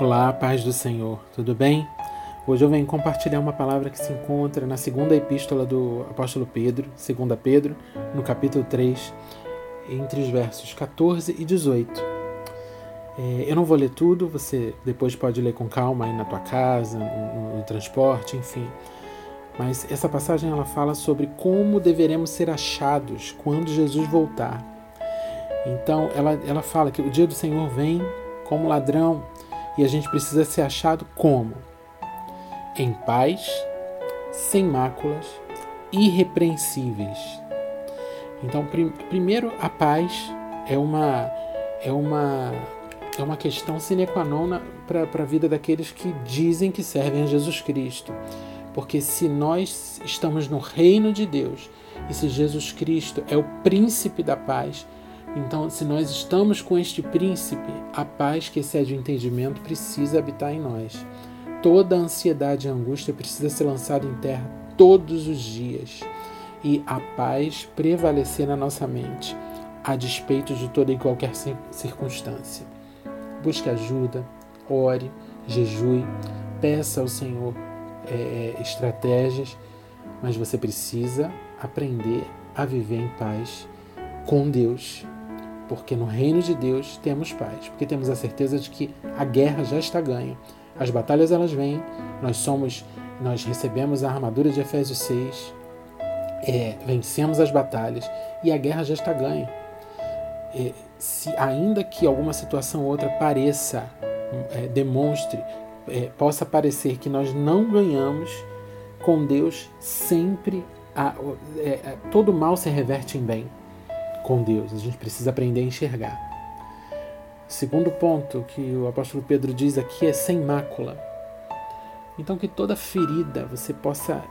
Olá, paz do Senhor, tudo bem? Hoje eu venho compartilhar uma palavra que se encontra na segunda epístola do apóstolo Pedro, 2 Pedro, no capítulo 3, entre os versos 14 e 18. É, eu não vou ler tudo, você depois pode ler com calma aí na tua casa, no, no transporte, enfim. Mas essa passagem ela fala sobre como deveremos ser achados quando Jesus voltar. Então ela, ela fala que o dia do Senhor vem como ladrão e a gente precisa ser achado como? Em paz, sem máculas, irrepreensíveis. Então, prim primeiro, a paz é uma é uma é uma questão sine qua non para a vida daqueles que dizem que servem a Jesus Cristo. Porque se nós estamos no reino de Deus e se Jesus Cristo é o príncipe da paz, então, se nós estamos com este príncipe, a paz que excede o entendimento precisa habitar em nós. Toda ansiedade e angústia precisa ser lançada em terra todos os dias e a paz prevalecer na nossa mente, a despeito de toda e qualquer circunstância. Busque ajuda, ore, jejue, peça ao Senhor é, é estratégias, mas você precisa aprender a viver em paz com Deus porque no reino de Deus temos paz, porque temos a certeza de que a guerra já está ganha. As batalhas elas vêm, nós somos, nós recebemos a armadura de Efésios 6, é, vencemos as batalhas e a guerra já está ganha. É, se ainda que alguma situação ou outra pareça, é, demonstre, é, possa parecer que nós não ganhamos, com Deus sempre a, é, é, todo mal se reverte em bem com Deus. A gente precisa aprender a enxergar. Segundo ponto que o apóstolo Pedro diz aqui é sem mácula. Então que toda ferida você possa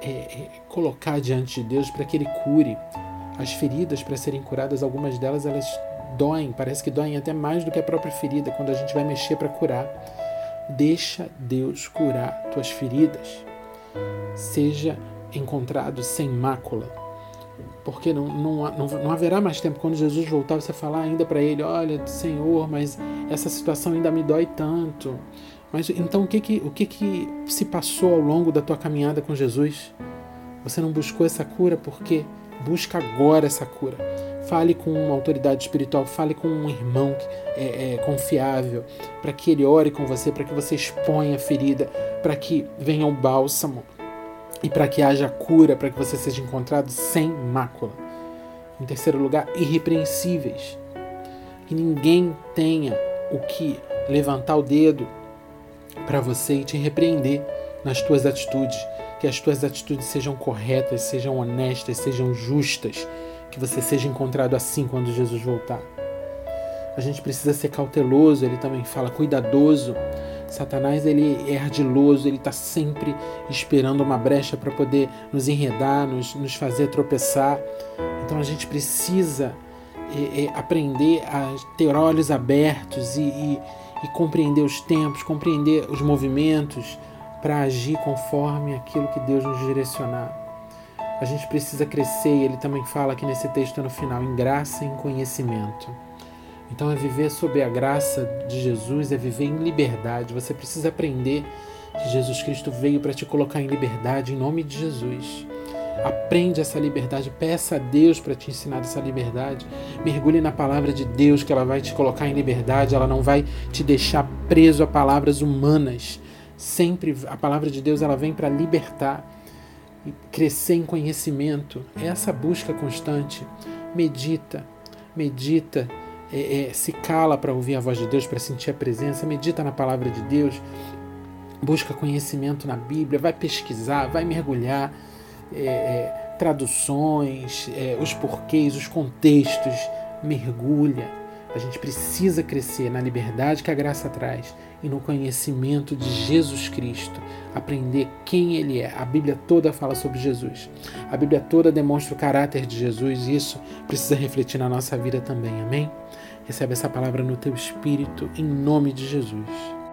é, é, colocar diante de Deus para que Ele cure. As feridas para serem curadas, algumas delas elas doem, parece que doem até mais do que a própria ferida quando a gente vai mexer para curar. Deixa Deus curar tuas feridas. Seja encontrado sem mácula porque não, não, não, não, haverá mais tempo. Quando Jesus voltar você falar ainda para ele olha Senhor mas essa situação ainda me dói tanto. Mas então o que que o que que se passou ao longo da tua caminhada com Jesus? Você não buscou essa cura? Porque busca agora essa cura. Fale com uma autoridade espiritual fale com um irmão é, é, confiável para que ele ore com você para que você exponha a ferida para que venha o bálsamo e para que haja cura, para que você seja encontrado sem mácula. Em terceiro lugar, irrepreensíveis. Que ninguém tenha o que levantar o dedo para você e te repreender nas tuas atitudes. Que as tuas atitudes sejam corretas, sejam honestas, sejam justas. Que você seja encontrado assim quando Jesus voltar. A gente precisa ser cauteloso, ele também fala, cuidadoso Satanás ele é ardiloso, ele está sempre esperando uma brecha para poder nos enredar, nos, nos fazer tropeçar. Então a gente precisa é, é, aprender a ter olhos abertos e, e, e compreender os tempos, compreender os movimentos para agir conforme aquilo que Deus nos direcionar. A gente precisa crescer, e ele também fala aqui nesse texto no final, em graça e em conhecimento. Então é viver sob a graça de Jesus, é viver em liberdade. Você precisa aprender que Jesus Cristo veio para te colocar em liberdade em nome de Jesus. Aprende essa liberdade, peça a Deus para te ensinar essa liberdade. Mergulhe na palavra de Deus que ela vai te colocar em liberdade, ela não vai te deixar preso a palavras humanas. Sempre a palavra de Deus ela vem para libertar e crescer em conhecimento. É essa busca constante. Medita, medita é, é, se cala para ouvir a voz de Deus, para sentir a presença, medita na palavra de Deus, busca conhecimento na Bíblia, vai pesquisar, vai mergulhar, é, é traduções, é, os porquês, os contextos, mergulha. A gente precisa crescer na liberdade que a graça traz e no conhecimento de Jesus Cristo, aprender quem Ele é. A Bíblia toda fala sobre Jesus. A Bíblia toda demonstra o caráter de Jesus e isso precisa refletir na nossa vida também. Amém? Recebe essa palavra no teu espírito, em nome de Jesus.